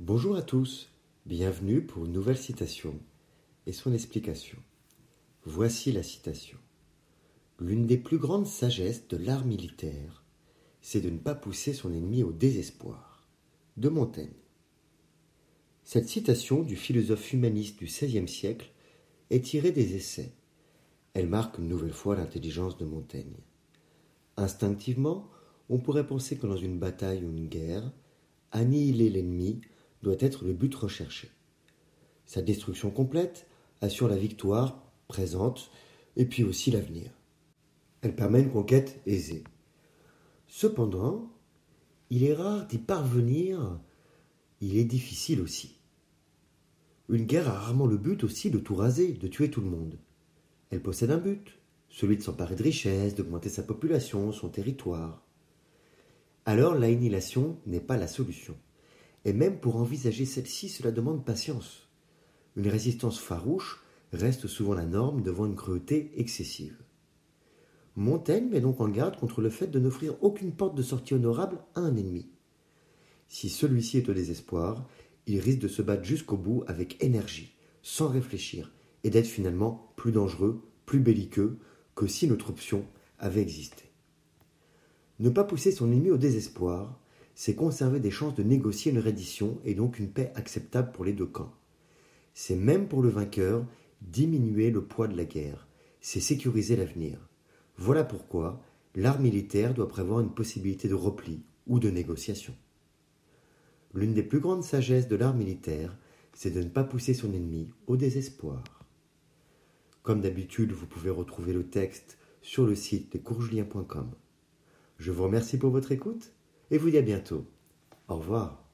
Bonjour à tous, bienvenue pour une nouvelle citation et son explication. Voici la citation. L'une des plus grandes sagesses de l'art militaire, c'est de ne pas pousser son ennemi au désespoir. De Montaigne. Cette citation du philosophe humaniste du XVIe siècle est tirée des essais. Elle marque une nouvelle fois l'intelligence de Montaigne. Instinctivement, on pourrait penser que dans une bataille ou une guerre, annihiler l'ennemi doit être le but recherché. Sa destruction complète assure la victoire présente et puis aussi l'avenir. Elle permet une conquête aisée. Cependant, il est rare d'y parvenir, il est difficile aussi. Une guerre a rarement le but aussi de tout raser, de tuer tout le monde. Elle possède un but, celui de s'emparer de richesses, d'augmenter sa population, son territoire alors l'annihilation n'est pas la solution. Et même pour envisager celle-ci, cela demande patience. Une résistance farouche reste souvent la norme devant une cruauté excessive. Montaigne met donc en garde contre le fait de n'offrir aucune porte de sortie honorable à un ennemi. Si celui-ci est au désespoir, il risque de se battre jusqu'au bout avec énergie, sans réfléchir, et d'être finalement plus dangereux, plus belliqueux que si notre option avait existé. Ne pas pousser son ennemi au désespoir, c'est conserver des chances de négocier une reddition et donc une paix acceptable pour les deux camps. C'est même pour le vainqueur diminuer le poids de la guerre, c'est sécuriser l'avenir. Voilà pourquoi l'art militaire doit prévoir une possibilité de repli ou de négociation. L'une des plus grandes sagesses de l'art militaire, c'est de ne pas pousser son ennemi au désespoir. Comme d'habitude, vous pouvez retrouver le texte sur le site de courgelien.com. Je vous remercie pour votre écoute et vous dis à bientôt. Au revoir.